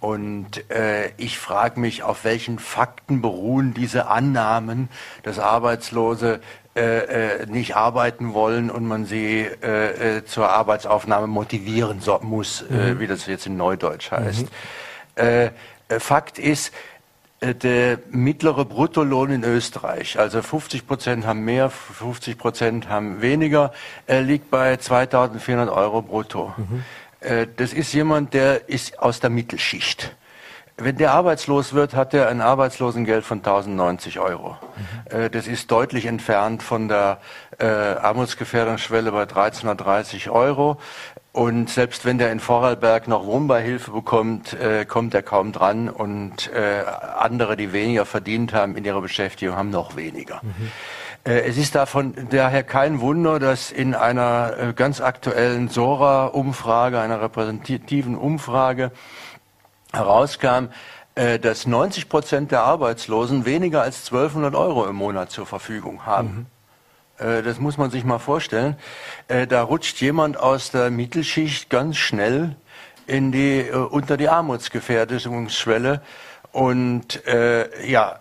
Und äh, ich frage mich, auf welchen Fakten beruhen diese Annahmen, dass Arbeitslose äh, nicht arbeiten wollen und man sie äh, zur Arbeitsaufnahme motivieren muss, mhm. wie das jetzt in Neudeutsch heißt. Mhm. Fakt ist, äh, der mittlere Bruttolohn in Österreich, also 50 Prozent haben mehr, 50 Prozent haben weniger, er liegt bei 2400 Euro brutto. Mhm. Äh, das ist jemand, der ist aus der Mittelschicht. Wenn der arbeitslos wird, hat er ein Arbeitslosengeld von 1090 Euro. Mhm. Äh, das ist deutlich entfernt von der Armutsgefährdungsschwelle bei 1330 Euro. Und selbst wenn der in Vorarlberg noch Wohnbeihilfe bekommt, äh, kommt er kaum dran. Und äh, andere, die weniger verdient haben in ihrer Beschäftigung, haben noch weniger. Mhm. Äh, es ist davon daher kein Wunder, dass in einer äh, ganz aktuellen Sora-Umfrage, einer repräsentativen Umfrage herauskam, äh, dass 90 Prozent der Arbeitslosen weniger als 1200 Euro im Monat zur Verfügung haben. Mhm. Äh, das muss man sich mal vorstellen. Äh, da rutscht jemand aus der Mittelschicht ganz schnell in die, äh, unter die Armutsgefährdungsschwelle. Und äh, ja,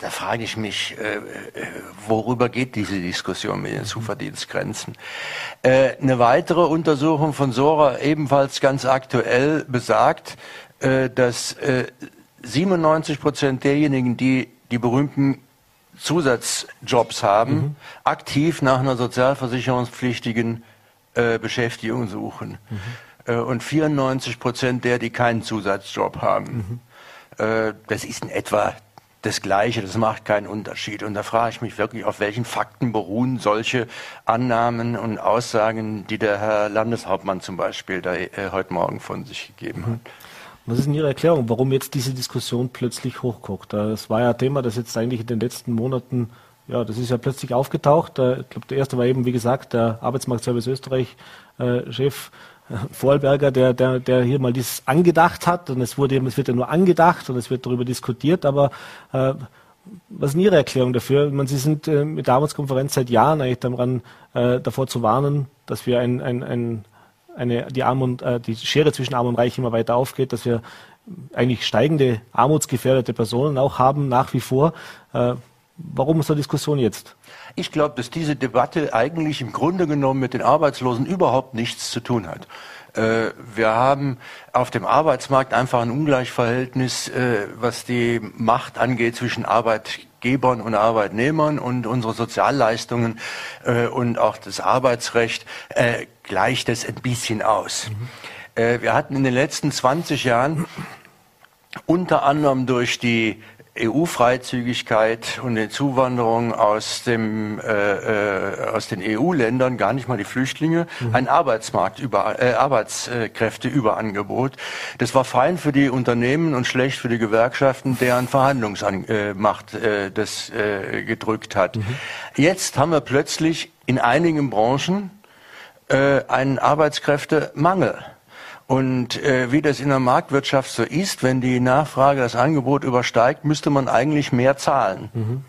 da frage ich mich, äh, worüber geht diese Diskussion mit den Zuverdienstgrenzen? Äh, eine weitere Untersuchung von Sora, ebenfalls ganz aktuell, besagt, dass äh, 97 Prozent derjenigen, die die berühmten Zusatzjobs haben, mhm. aktiv nach einer sozialversicherungspflichtigen äh, Beschäftigung suchen. Mhm. Äh, und 94 Prozent der, die keinen Zusatzjob haben. Mhm. Äh, das ist in etwa das Gleiche, das macht keinen Unterschied. Und da frage ich mich wirklich, auf welchen Fakten beruhen solche Annahmen und Aussagen, die der Herr Landeshauptmann zum Beispiel da äh, heute Morgen von sich gegeben hat. Was ist denn Ihre Erklärung, warum jetzt diese Diskussion plötzlich hochkocht? Das war ja ein Thema, das jetzt eigentlich in den letzten Monaten, ja, das ist ja plötzlich aufgetaucht. Ich glaube, der erste war eben, wie gesagt, der Arbeitsmarktservice Österreich-Chef äh, Vorarlberger, der, der, der hier mal dieses angedacht hat. Und es wurde eben, es wird ja nur angedacht und es wird darüber diskutiert, aber äh, was ist Ihre Erklärung dafür? Ich meine, Sie sind äh, mit der Arbeitskonferenz seit Jahren eigentlich daran, äh, davor zu warnen, dass wir ein, ein, ein eine, die, Arm äh, die Schere zwischen Arm und Reich immer weiter aufgeht, dass wir eigentlich steigende armutsgefährdete Personen auch haben nach wie vor. Äh, warum ist da Diskussion jetzt? Ich glaube, dass diese Debatte eigentlich im Grunde genommen mit den Arbeitslosen überhaupt nichts zu tun hat. Äh, wir haben auf dem Arbeitsmarkt einfach ein Ungleichverhältnis, äh, was die Macht angeht zwischen Arbeitgebern und Arbeitnehmern und unsere Sozialleistungen äh, und auch das Arbeitsrecht gleicht es ein bisschen aus. Mhm. Wir hatten in den letzten 20 Jahren unter anderem durch die EU-Freizügigkeit und die Zuwanderung aus, dem, äh, äh aus den EU-Ländern, gar nicht mal die Flüchtlinge, mhm. ein Arbeitsmarkt über, äh, Arbeitskräfteüberangebot. Das war fein für die Unternehmen und schlecht für die Gewerkschaften, deren Verhandlungsmacht äh, das äh, gedrückt hat. Mhm. Jetzt haben wir plötzlich in einigen Branchen äh, einen Arbeitskräftemangel. Und äh, wie das in der Marktwirtschaft so ist, wenn die Nachfrage das Angebot übersteigt, müsste man eigentlich mehr zahlen. Mhm.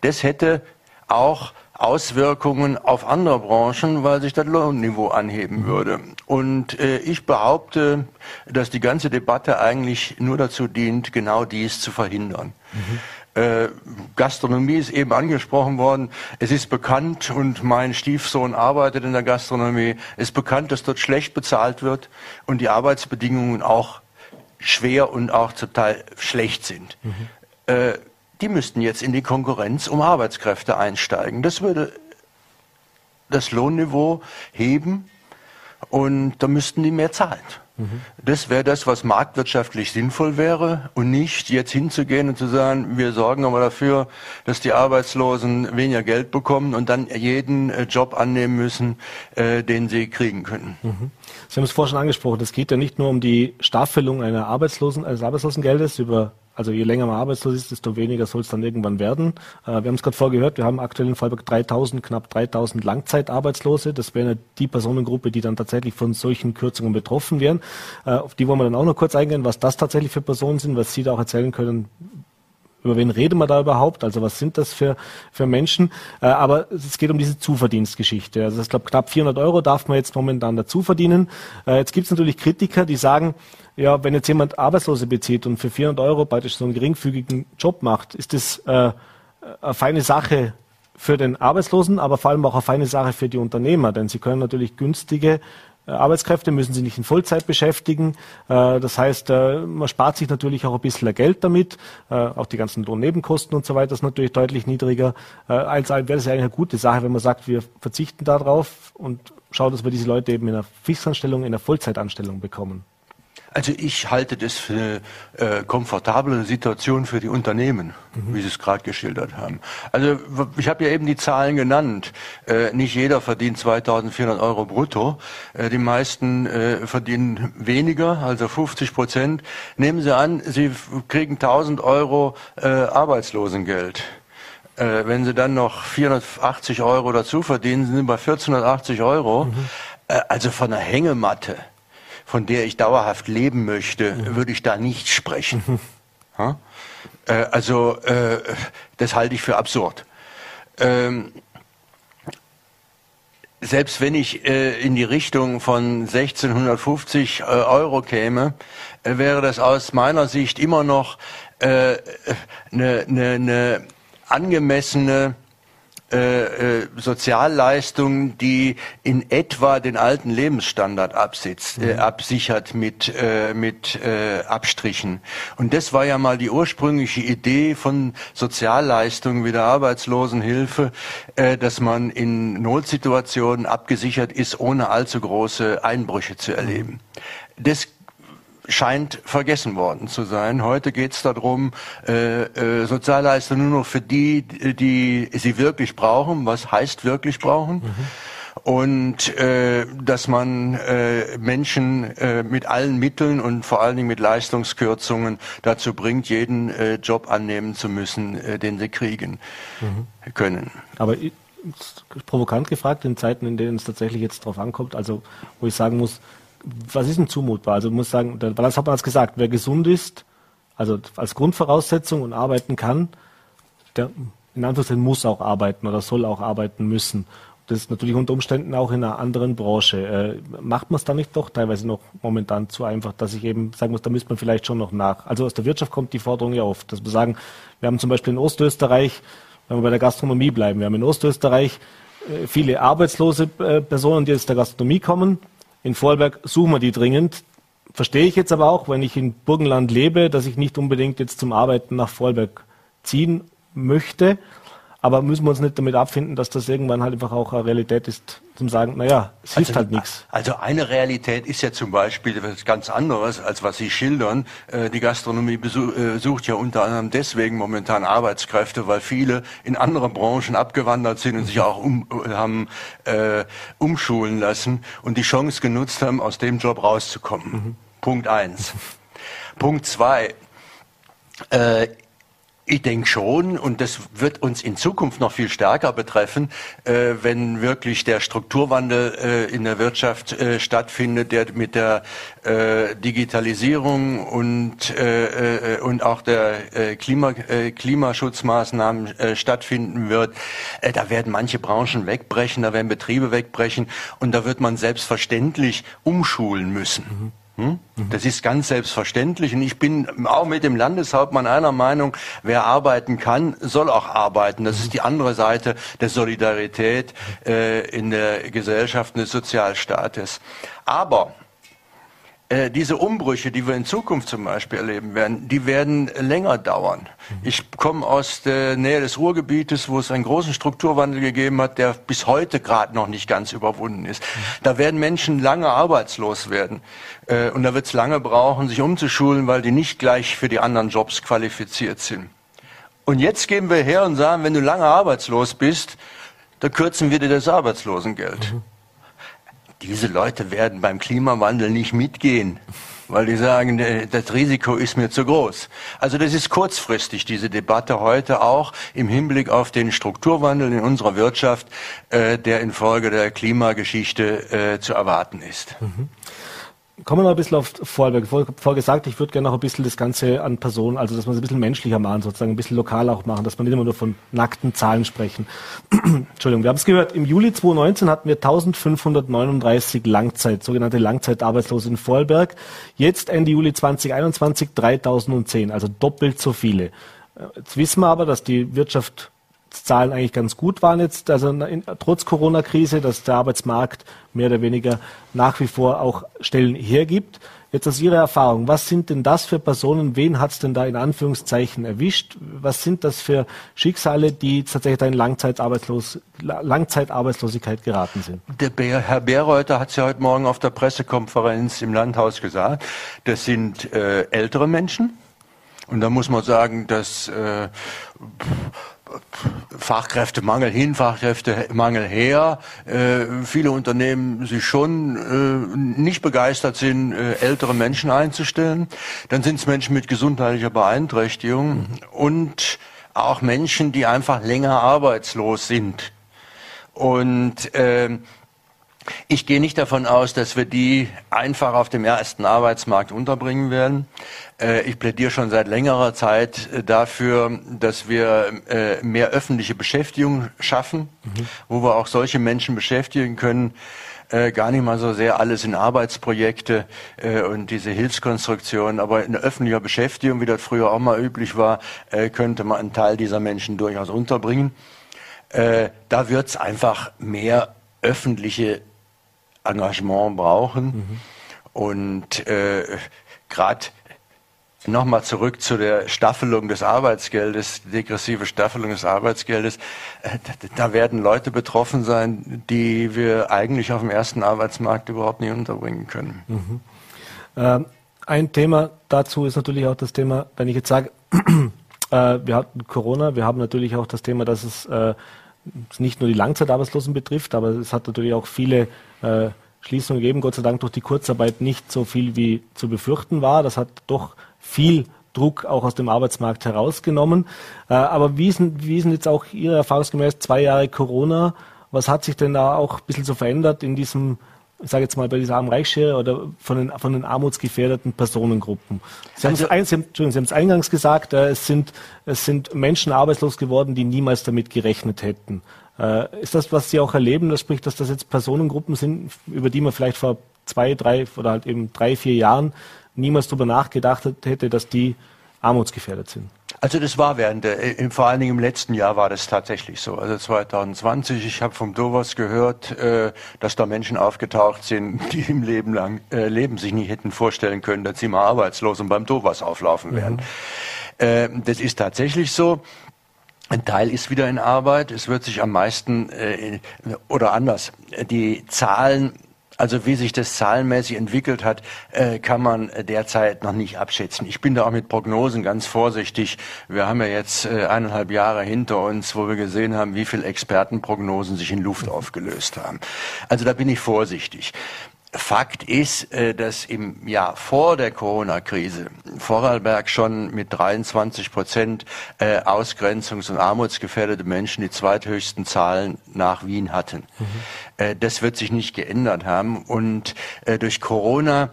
Das hätte auch Auswirkungen auf andere Branchen, weil sich das Lohnniveau anheben mhm. würde. Und äh, ich behaupte, dass die ganze Debatte eigentlich nur dazu dient, genau dies zu verhindern. Mhm. Äh, Gastronomie ist eben angesprochen worden. Es ist bekannt und mein Stiefsohn arbeitet in der Gastronomie. Es ist bekannt, dass dort schlecht bezahlt wird und die Arbeitsbedingungen auch schwer und auch zum Teil schlecht sind. Mhm. Äh, die müssten jetzt in die Konkurrenz um Arbeitskräfte einsteigen. Das würde das Lohnniveau heben und da müssten die mehr zahlen. Das wäre das, was marktwirtschaftlich sinnvoll wäre und nicht jetzt hinzugehen und zu sagen, wir sorgen aber dafür, dass die Arbeitslosen weniger Geld bekommen und dann jeden äh, Job annehmen müssen, äh, den sie kriegen können. Mhm. Sie haben es vorhin schon angesprochen, es geht ja nicht nur um die Staffelung einer Arbeitslosen, eines Arbeitslosengeldes über also je länger man arbeitslos ist, desto weniger soll es dann irgendwann werden. Äh, wir haben es gerade vorgehört, wir haben aktuell in Freiburg 3000, knapp 3000 Langzeitarbeitslose. Das wäre die Personengruppe, die dann tatsächlich von solchen Kürzungen betroffen wären. Äh, auf die wollen wir dann auch noch kurz eingehen, was das tatsächlich für Personen sind, was Sie da auch erzählen können, über wen reden wir da überhaupt? Also was sind das für, für Menschen? Äh, aber es geht um diese Zuverdienstgeschichte. Also ich glaube, knapp 400 Euro darf man jetzt momentan dazu verdienen. Äh, jetzt gibt es natürlich Kritiker, die sagen, ja, wenn jetzt jemand Arbeitslose bezieht und für 400 Euro praktisch so einen geringfügigen Job macht, ist das äh, eine feine Sache für den Arbeitslosen, aber vor allem auch eine feine Sache für die Unternehmer, denn sie können natürlich günstige Arbeitskräfte müssen sie nicht in Vollzeit beschäftigen. Äh, das heißt, äh, man spart sich natürlich auch ein bisschen Geld damit. Auch die ganzen Lohnnebenkosten und so weiter ist natürlich deutlich niedriger. Als wäre das eigentlich eine gute Sache, wenn man sagt, wir verzichten darauf und schauen, dass wir diese Leute eben in einer Fixanstellung, in einer Vollzeitanstellung bekommen. Also ich halte das für eine äh, komfortable Situation für die Unternehmen, mhm. wie Sie es gerade geschildert haben. Also ich habe ja eben die Zahlen genannt. Äh, nicht jeder verdient 2.400 Euro brutto. Äh, die meisten äh, verdienen weniger, also 50 Prozent. Nehmen Sie an, Sie kriegen 1.000 Euro äh, Arbeitslosengeld. Äh, wenn Sie dann noch 480 Euro dazu verdienen, sind Sie bei 1480 Euro. Mhm. Also von einer Hängematte von der ich dauerhaft leben möchte, mhm. würde ich da nicht sprechen. Mhm. Äh, also äh, das halte ich für absurd. Ähm, selbst wenn ich äh, in die Richtung von 1650 äh, Euro käme, wäre das aus meiner Sicht immer noch eine äh, ne, ne angemessene äh, äh, Sozialleistung, die in etwa den alten Lebensstandard absitzt, äh, mhm. absichert mit, äh, mit äh, Abstrichen. Und das war ja mal die ursprüngliche Idee von Sozialleistungen wie der Arbeitslosenhilfe, äh, dass man in Notsituationen abgesichert ist, ohne allzu große Einbrüche zu erleben. Das scheint vergessen worden zu sein. Heute geht es darum, äh, äh, Sozialleistungen nur noch für die, die sie wirklich brauchen. Was heißt wirklich brauchen? Mhm und äh, dass man äh, Menschen äh, mit allen Mitteln und vor allen Dingen mit Leistungskürzungen dazu bringt, jeden äh, Job annehmen zu müssen, äh, den sie kriegen mhm. können. Aber provokant gefragt, in Zeiten, in denen es tatsächlich jetzt drauf ankommt, also wo ich sagen muss, was ist denn zumutbar? Also ich muss sagen, der Balance hat man als gesagt, wer gesund ist, also als Grundvoraussetzung und arbeiten kann, der in Anführungszeichen muss auch arbeiten oder soll auch arbeiten müssen. Das ist natürlich unter Umständen auch in einer anderen Branche. Äh, macht man es da nicht doch teilweise noch momentan zu einfach, dass ich eben sagen muss, da müsste man vielleicht schon noch nach. Also aus der Wirtschaft kommt die Forderung ja oft, dass wir sagen, wir haben zum Beispiel in Ostösterreich, wenn wir bei der Gastronomie bleiben, wir haben in Ostösterreich äh, viele arbeitslose äh, Personen, die aus der Gastronomie kommen. In Vorarlberg suchen wir die dringend. Verstehe ich jetzt aber auch, wenn ich in Burgenland lebe, dass ich nicht unbedingt jetzt zum Arbeiten nach Vorarlberg ziehen möchte. Aber müssen wir uns nicht damit abfinden, dass das irgendwann halt einfach auch eine Realität ist, zum sagen, naja, es hilft also, halt nichts. Also eine Realität ist ja zum Beispiel etwas ganz anderes, als was Sie schildern. Äh, die Gastronomie äh, sucht ja unter anderem deswegen momentan Arbeitskräfte, weil viele in andere Branchen abgewandert sind und sich auch um, haben äh, umschulen lassen und die Chance genutzt haben, aus dem Job rauszukommen. Mhm. Punkt eins. Punkt zwei. Ich denke schon, und das wird uns in Zukunft noch viel stärker betreffen, äh, wenn wirklich der Strukturwandel äh, in der Wirtschaft äh, stattfindet, der mit der äh, Digitalisierung und, äh, äh, und auch der Klima, Klimaschutzmaßnahmen stattfinden wird. da werden manche Branchen wegbrechen, da werden Betriebe wegbrechen und da wird man selbstverständlich umschulen müssen. Mhm. Hm? Das ist ganz selbstverständlich und ich bin auch mit dem Landeshauptmann einer Meinung, wer arbeiten kann, soll auch arbeiten. Das ist die andere Seite der Solidarität äh, in der Gesellschaft des Sozialstaates. Aber äh, diese Umbrüche, die wir in Zukunft zum Beispiel erleben werden, die werden länger dauern. Ich komme aus der Nähe des Ruhrgebietes, wo es einen großen Strukturwandel gegeben hat, der bis heute gerade noch nicht ganz überwunden ist. Da werden Menschen lange arbeitslos werden. Äh, und da wird es lange brauchen, sich umzuschulen, weil die nicht gleich für die anderen Jobs qualifiziert sind. Und jetzt gehen wir her und sagen, wenn du lange arbeitslos bist, da kürzen wir dir das Arbeitslosengeld. Mhm diese Leute werden beim Klimawandel nicht mitgehen, weil die sagen, das Risiko ist mir zu groß. Also das ist kurzfristig, diese Debatte heute auch im Hinblick auf den Strukturwandel in unserer Wirtschaft, äh, der infolge der Klimageschichte äh, zu erwarten ist. Mhm kommen wir noch ein bisschen auf Vorarlberg. Ich habe vorher gesagt, ich würde gerne noch ein bisschen das Ganze an Personen, also dass man es ein bisschen menschlicher machen, sozusagen ein bisschen lokaler auch machen, dass man nicht immer nur von nackten Zahlen sprechen. Entschuldigung, wir haben es gehört, im Juli 2019 hatten wir 1539 Langzeit, sogenannte Langzeitarbeitslose in Vorarlberg. Jetzt Ende Juli 2021 3010, also doppelt so viele. Jetzt wissen wir aber, dass die Wirtschaft Zahlen eigentlich ganz gut waren jetzt, also in, trotz Corona-Krise, dass der Arbeitsmarkt mehr oder weniger nach wie vor auch Stellen hergibt. Jetzt aus Ihrer Erfahrung, was sind denn das für Personen, wen hat es denn da in Anführungszeichen erwischt? Was sind das für Schicksale, die tatsächlich da in Langzeitarbeitslos Langzeitarbeitslosigkeit geraten sind? Der Herr Beerreuter hat es ja heute Morgen auf der Pressekonferenz im Landhaus gesagt. Das sind äh, ältere Menschen. Und da muss man sagen, dass äh, Fachkräftemangel hin, Fachkräftemangel her. Äh, viele Unternehmen sich schon äh, nicht begeistert sind, äh, ältere Menschen einzustellen. Dann sind es Menschen mit gesundheitlicher Beeinträchtigung mhm. und auch Menschen, die einfach länger arbeitslos sind. Und äh, ich gehe nicht davon aus, dass wir die einfach auf dem ersten Arbeitsmarkt unterbringen werden. Äh, ich plädiere schon seit längerer Zeit äh, dafür, dass wir äh, mehr öffentliche Beschäftigung schaffen, mhm. wo wir auch solche Menschen beschäftigen können, gar nicht mal so sehr alles in Arbeitsprojekte und diese Hilfskonstruktion, aber in öffentlicher Beschäftigung, wie das früher auch mal üblich war, könnte man einen Teil dieser Menschen durchaus unterbringen. Da wird es einfach mehr öffentliche Engagement brauchen. Mhm. Und äh, gerade Nochmal zurück zu der Staffelung des Arbeitsgeldes, degressive Staffelung des Arbeitsgeldes. Äh, da werden Leute betroffen sein, die wir eigentlich auf dem ersten Arbeitsmarkt überhaupt nicht unterbringen können. Mhm. Ähm Ein Thema dazu ist natürlich auch das Thema, wenn ich jetzt sage, äh, wir hatten Corona, wir haben natürlich auch das Thema, dass es äh, nicht nur die Langzeitarbeitslosen betrifft, aber es hat natürlich auch viele äh, Schließungen gegeben, Gott sei Dank durch die Kurzarbeit nicht so viel wie zu befürchten war. Das hat doch viel Druck auch aus dem Arbeitsmarkt herausgenommen. Äh, aber wie sind, wie sind jetzt auch Ihre erfahrungsgemäß zwei Jahre Corona? Was hat sich denn da auch ein bisschen so verändert in diesem ich sage jetzt mal bei dieser armen Reichsschere oder von den, von den armutsgefährdeten Personengruppen. Sie haben, also, es, ein, Sie, haben, Sie haben es eingangs gesagt, äh, es, sind, es sind Menschen arbeitslos geworden, die niemals damit gerechnet hätten. Äh, ist das, was Sie auch erleben, das spricht, dass das jetzt Personengruppen sind, über die man vielleicht vor zwei, drei oder halt eben drei, vier Jahren niemals darüber nachgedacht hätte, dass die armutsgefährdet sind? Also das war während der, vor allen Dingen im letzten Jahr war das tatsächlich so. Also 2020, ich habe vom Dovas gehört, äh, dass da Menschen aufgetaucht sind, die im Leben lang äh, Leben sich nicht hätten vorstellen können, dass sie mal arbeitslos und beim Dovas auflaufen werden. Mhm. Äh, das ist tatsächlich so. Ein Teil ist wieder in Arbeit. Es wird sich am meisten äh, oder anders. Die Zahlen also wie sich das zahlenmäßig entwickelt hat, äh, kann man derzeit noch nicht abschätzen. Ich bin da auch mit Prognosen ganz vorsichtig. Wir haben ja jetzt äh, eineinhalb Jahre hinter uns, wo wir gesehen haben, wie viele Expertenprognosen sich in Luft aufgelöst haben. Also da bin ich vorsichtig. Fakt ist, äh, dass im Jahr vor der Corona-Krise Vorarlberg schon mit 23 Prozent äh, ausgrenzungs- und armutsgefährdete Menschen die zweithöchsten Zahlen nach Wien hatten. Mhm. Äh, das wird sich nicht geändert haben. Und durch Corona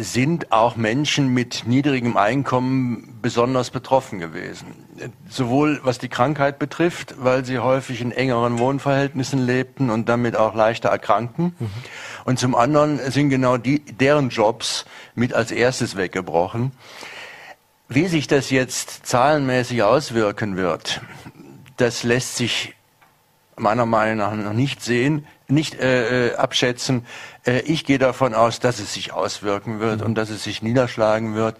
sind auch Menschen mit niedrigem Einkommen besonders betroffen gewesen. Sowohl was die Krankheit betrifft, weil sie häufig in engeren Wohnverhältnissen lebten und damit auch leichter erkrankten. Mhm und zum anderen sind genau die, deren Jobs mit als erstes weggebrochen. Wie sich das jetzt zahlenmäßig auswirken wird, das lässt sich meiner Meinung nach noch nicht sehen, nicht äh, äh abschätzen. Äh, ich gehe davon aus, dass es sich auswirken wird und dass es sich niederschlagen wird.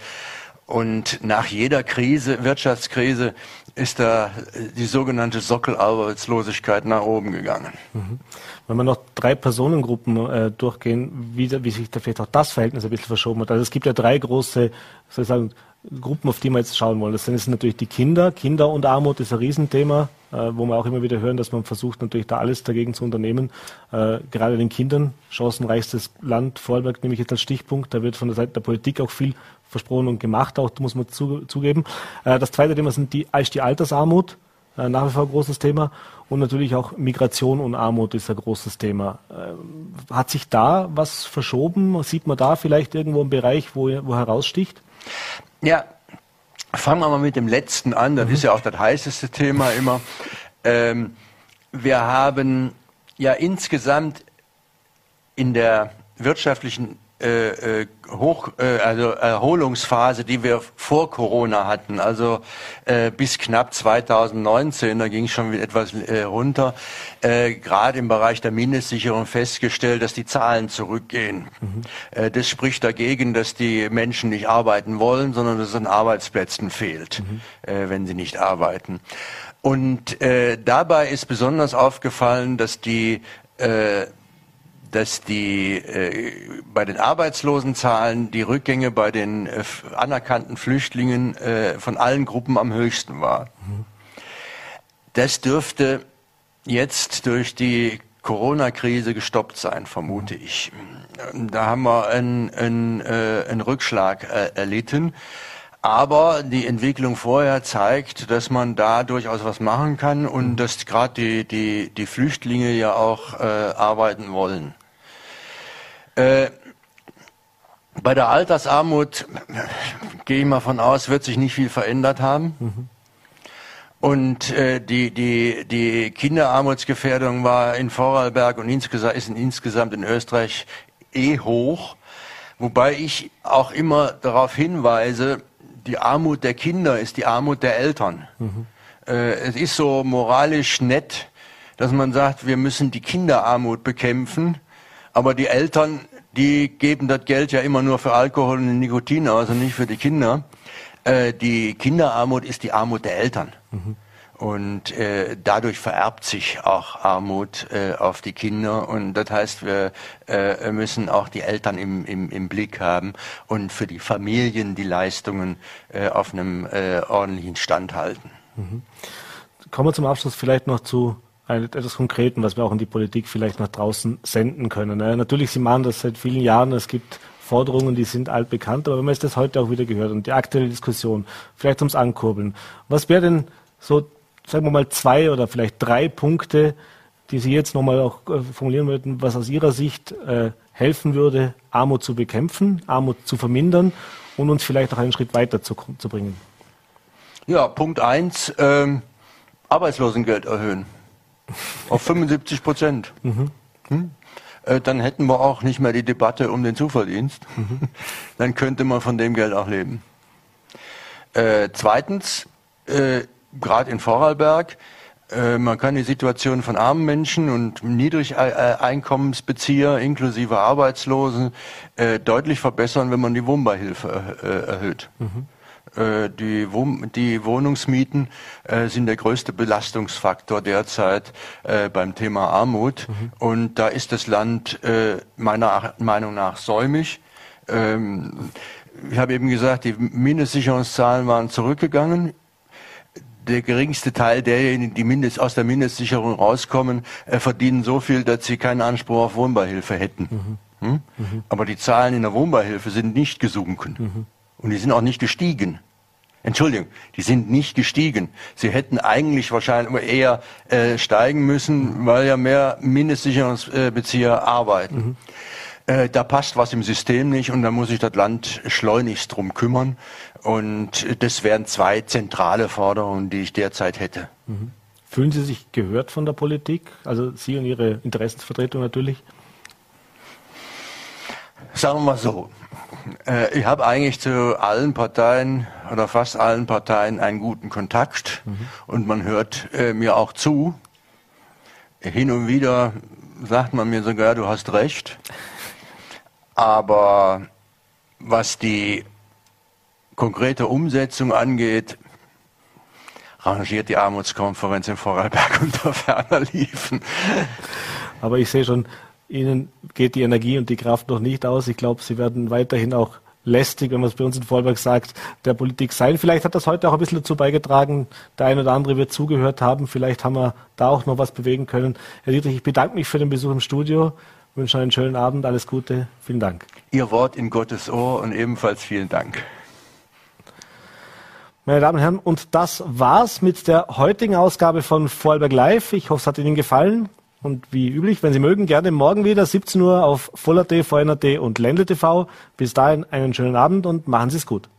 Und nach jeder Krise, Wirtschaftskrise, ist da die sogenannte Sockelarbeitslosigkeit nach oben gegangen. Mhm. Wenn wir noch drei Personengruppen äh, durchgehen, wie, wie sich da vielleicht auch das Verhältnis ein bisschen verschoben hat. Also es gibt ja drei große, sozusagen, Gruppen, auf die wir jetzt schauen wollen. Das sind natürlich die Kinder. Kinder und Armut ist ein Riesenthema, äh, wo wir auch immer wieder hören, dass man versucht, natürlich da alles dagegen zu unternehmen. Äh, gerade den Kindern, chancenreichstes Land, Vorarlberg nehme ich jetzt als Stichpunkt. Da wird von der Seite der Politik auch viel versprochen und gemacht, auch muss man zu, zugeben. Äh, das zweite Thema sind die, ist die Altersarmut, nach wie vor ein großes Thema. Und natürlich auch Migration und Armut ist ein großes Thema. Hat sich da was verschoben? Sieht man da vielleicht irgendwo einen Bereich, wo, wo heraussticht? Ja, fangen wir mal mit dem letzten an. Das mhm. ist ja auch das heißeste Thema immer. Ähm, wir haben ja insgesamt in der wirtschaftlichen äh, äh, Hoch, äh, also Erholungsphase, die wir vor Corona hatten, also äh, bis knapp 2019, da ging es schon etwas äh, runter, äh, gerade im Bereich der Mindestsicherung festgestellt, dass die Zahlen zurückgehen. Mhm. Äh, das spricht dagegen, dass die Menschen nicht arbeiten wollen, sondern dass es an Arbeitsplätzen fehlt, mhm. äh, wenn sie nicht arbeiten. Und äh, dabei ist besonders aufgefallen, dass die äh, dass die äh, bei den Arbeitslosenzahlen die Rückgänge bei den äh, anerkannten Flüchtlingen äh, von allen Gruppen am höchsten war. Das dürfte jetzt durch die Corona-Krise gestoppt sein, vermute ich. Da haben wir einen, einen, äh, einen Rückschlag äh, erlitten. Aber die Entwicklung vorher zeigt, dass man da durchaus was machen kann und dass gerade die, die, die Flüchtlinge ja auch äh, arbeiten wollen. Äh, bei der Altersarmut gehe ich mal von aus, wird sich nicht viel verändert haben. Mhm. Und äh, die, die, die Kinderarmutsgefährdung war in Vorarlberg und insgesamt, ist insgesamt in Österreich eh hoch. Wobei ich auch immer darauf hinweise, die Armut der Kinder ist die Armut der Eltern. Mhm. Äh, es ist so moralisch nett, dass man sagt, wir müssen die Kinderarmut bekämpfen. Aber die Eltern, die geben das Geld ja immer nur für Alkohol und Nikotin aus und nicht für die Kinder. Äh, die Kinderarmut ist die Armut der Eltern. Mhm. Und äh, dadurch vererbt sich auch Armut äh, auf die Kinder. Und das heißt, wir äh, müssen auch die Eltern im, im, im Blick haben und für die Familien die Leistungen äh, auf einem äh, ordentlichen Stand halten. Mhm. Kommen wir zum Abschluss vielleicht noch zu etwas Konkreten, was wir auch in die Politik vielleicht nach draußen senden können. Natürlich, Sie machen das seit vielen Jahren. Es gibt Forderungen, die sind altbekannt, aber wenn man das heute auch wieder gehört und die aktuelle Diskussion, vielleicht ums Ankurbeln, was wäre denn so, sagen wir mal, zwei oder vielleicht drei Punkte, die Sie jetzt nochmal auch äh, formulieren würden, was aus Ihrer Sicht äh, helfen würde, Armut zu bekämpfen, Armut zu vermindern und uns vielleicht auch einen Schritt weiter zu, zu bringen? Ja, Punkt eins, ähm, Arbeitslosengeld erhöhen auf 75 Prozent. Mhm. Hm? Äh, dann hätten wir auch nicht mehr die Debatte um den Zuverdienst. Mhm. Dann könnte man von dem Geld auch leben. Äh, zweitens, äh, gerade in Vorarlberg, äh, man kann die Situation von armen Menschen und Niedrigeinkommensbezieher inklusive Arbeitslosen äh, deutlich verbessern, wenn man die Wohnbeihilfe äh, erhöht. Mhm. Äh, die, die Wohnungsmieten äh, sind der größte Belastungsfaktor derzeit äh, beim Thema Armut. Mhm. Und da ist das Land meiner Meinung nach säumig. Ähm, ich habe eben gesagt, die Mindestsicherungszahlen waren zurückgegangen der geringste Teil derjenigen, die Mindest, aus der Mindestsicherung rauskommen, äh, verdienen so viel, dass sie keinen Anspruch auf Wohnbeihilfe hätten. Mhm. Hm? Mhm. Aber die Zahlen in der Wohnbeihilfe sind nicht gesunken. Mhm. Und die sind auch nicht gestiegen. Entschuldigung, die sind nicht gestiegen. Sie hätten eigentlich wahrscheinlich eher äh, steigen müssen, weil ja mehr Mindestsicherungsbezieher arbeiten. Mhm. Äh, da passt was im System nicht und da muss sich das Land schleunigst drum kümmern. Und das wären zwei zentrale Forderungen, die ich derzeit hätte. Mhm. Fühlen Sie sich gehört von der Politik? Also Sie und Ihre Interessensvertretung natürlich? Sagen wir mal so, äh, ich habe eigentlich zu allen Parteien oder fast allen Parteien einen guten Kontakt mhm. und man hört äh, mir auch zu. Hin und wieder sagt man mir sogar, du hast recht. Aber was die konkrete Umsetzung angeht, rangiert die Armutskonferenz in Vorarlberg unter ferner Liefen. Aber ich sehe schon, Ihnen geht die Energie und die Kraft noch nicht aus. Ich glaube, Sie werden weiterhin auch lästig, wenn man es bei uns in Vorarlberg sagt, der Politik sein. Vielleicht hat das heute auch ein bisschen dazu beigetragen. Der eine oder andere wird zugehört haben. Vielleicht haben wir da auch noch was bewegen können. Herr Dietrich, ich bedanke mich für den Besuch im Studio. Wünsche einen schönen Abend. Alles Gute. Vielen Dank. Ihr Wort in Gottes Ohr und ebenfalls vielen Dank. Meine Damen und Herren, und das war's mit der heutigen Ausgabe von Vorarlberg Live. Ich hoffe, es hat Ihnen gefallen. Und wie üblich, wenn Sie mögen, gerne morgen wieder 17 Uhr auf Voller.t, VNRT und Ländle TV. Bis dahin einen schönen Abend und machen Sie es gut.